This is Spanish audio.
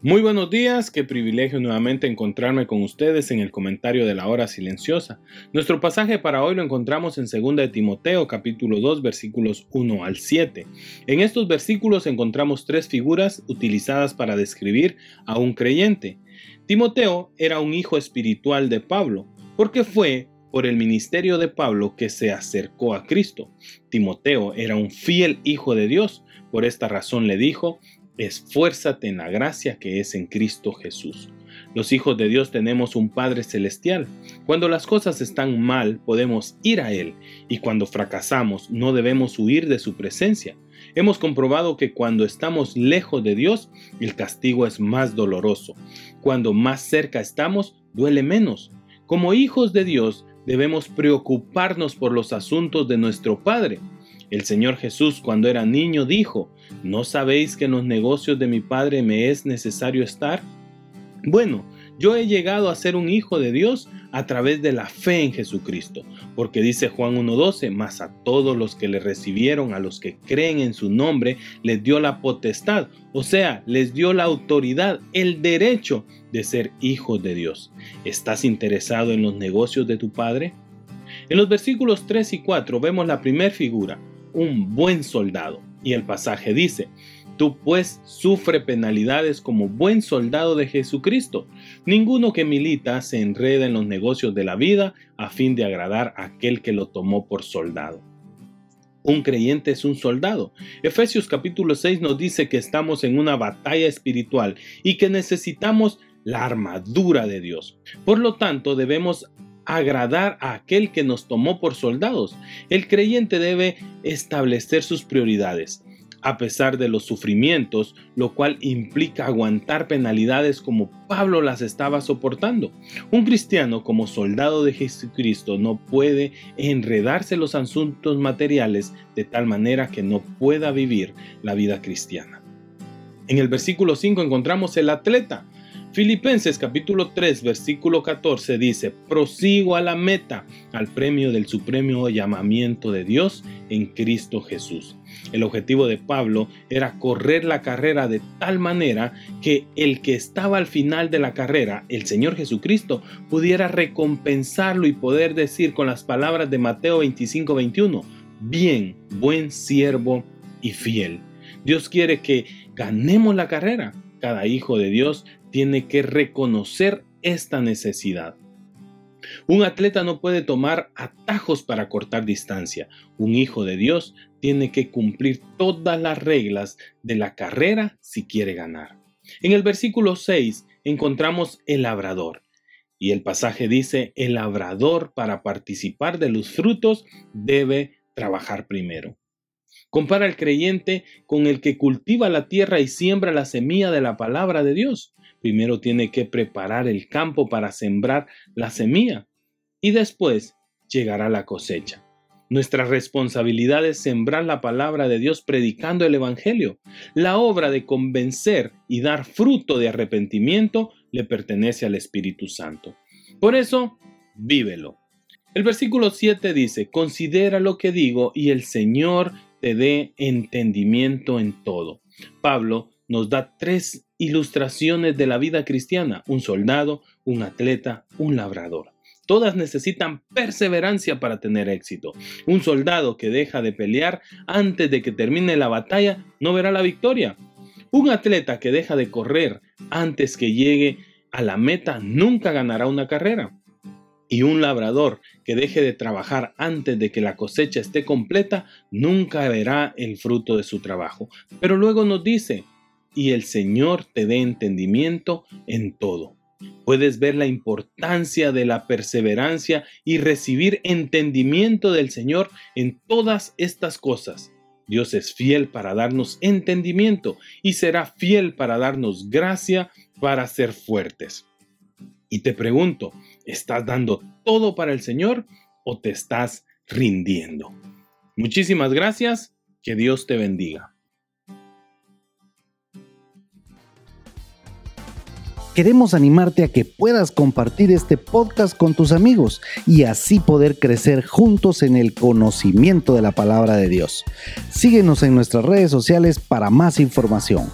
Muy buenos días, qué privilegio nuevamente encontrarme con ustedes en el comentario de la hora silenciosa. Nuestro pasaje para hoy lo encontramos en 2 de Timoteo capítulo 2 versículos 1 al 7. En estos versículos encontramos tres figuras utilizadas para describir a un creyente. Timoteo era un hijo espiritual de Pablo, porque fue por el ministerio de Pablo que se acercó a Cristo. Timoteo era un fiel hijo de Dios, por esta razón le dijo, Esfuérzate en la gracia que es en Cristo Jesús. Los hijos de Dios tenemos un Padre Celestial. Cuando las cosas están mal, podemos ir a Él, y cuando fracasamos, no debemos huir de su presencia. Hemos comprobado que cuando estamos lejos de Dios, el castigo es más doloroso. Cuando más cerca estamos, duele menos. Como hijos de Dios, debemos preocuparnos por los asuntos de nuestro Padre. El Señor Jesús cuando era niño dijo, ¿no sabéis que en los negocios de mi Padre me es necesario estar? Bueno, yo he llegado a ser un hijo de Dios a través de la fe en Jesucristo, porque dice Juan 1.12, mas a todos los que le recibieron, a los que creen en su nombre, les dio la potestad, o sea, les dio la autoridad, el derecho de ser hijos de Dios. ¿Estás interesado en los negocios de tu Padre? En los versículos 3 y 4 vemos la primera figura, un buen soldado. Y el pasaje dice, Tú pues sufre penalidades como buen soldado de Jesucristo. Ninguno que milita se enreda en los negocios de la vida a fin de agradar a aquel que lo tomó por soldado. Un creyente es un soldado. Efesios capítulo 6 nos dice que estamos en una batalla espiritual y que necesitamos la armadura de Dios. Por lo tanto, debemos agradar a aquel que nos tomó por soldados. El creyente debe establecer sus prioridades a pesar de los sufrimientos, lo cual implica aguantar penalidades como Pablo las estaba soportando. Un cristiano como soldado de Jesucristo no puede enredarse los asuntos materiales de tal manera que no pueda vivir la vida cristiana. En el versículo 5 encontramos el atleta, Filipenses capítulo 3 versículo 14 dice, prosigo a la meta, al premio del supremo llamamiento de Dios en Cristo Jesús. El objetivo de Pablo era correr la carrera de tal manera que el que estaba al final de la carrera, el Señor Jesucristo, pudiera recompensarlo y poder decir con las palabras de Mateo 25, 21, bien, buen siervo y fiel. Dios quiere que ganemos la carrera. Cada hijo de Dios tiene que reconocer esta necesidad. Un atleta no puede tomar atajos para cortar distancia. Un hijo de Dios tiene que cumplir todas las reglas de la carrera si quiere ganar. En el versículo 6 encontramos el labrador. Y el pasaje dice, el labrador para participar de los frutos debe trabajar primero. Compara al creyente con el que cultiva la tierra y siembra la semilla de la palabra de Dios. Primero tiene que preparar el campo para sembrar la semilla y después llegará la cosecha. Nuestra responsabilidad es sembrar la palabra de Dios predicando el Evangelio. La obra de convencer y dar fruto de arrepentimiento le pertenece al Espíritu Santo. Por eso, vívelo. El versículo 7 dice, considera lo que digo y el Señor te dé entendimiento en todo. Pablo nos da tres ilustraciones de la vida cristiana, un soldado, un atleta, un labrador. Todas necesitan perseverancia para tener éxito. Un soldado que deja de pelear antes de que termine la batalla no verá la victoria. Un atleta que deja de correr antes que llegue a la meta nunca ganará una carrera. Y un labrador que deje de trabajar antes de que la cosecha esté completa nunca verá el fruto de su trabajo. Pero luego nos dice, y el Señor te dé entendimiento en todo. Puedes ver la importancia de la perseverancia y recibir entendimiento del Señor en todas estas cosas. Dios es fiel para darnos entendimiento y será fiel para darnos gracia para ser fuertes. Y te pregunto, ¿estás dando todo para el Señor o te estás rindiendo? Muchísimas gracias, que Dios te bendiga. Queremos animarte a que puedas compartir este podcast con tus amigos y así poder crecer juntos en el conocimiento de la palabra de Dios. Síguenos en nuestras redes sociales para más información.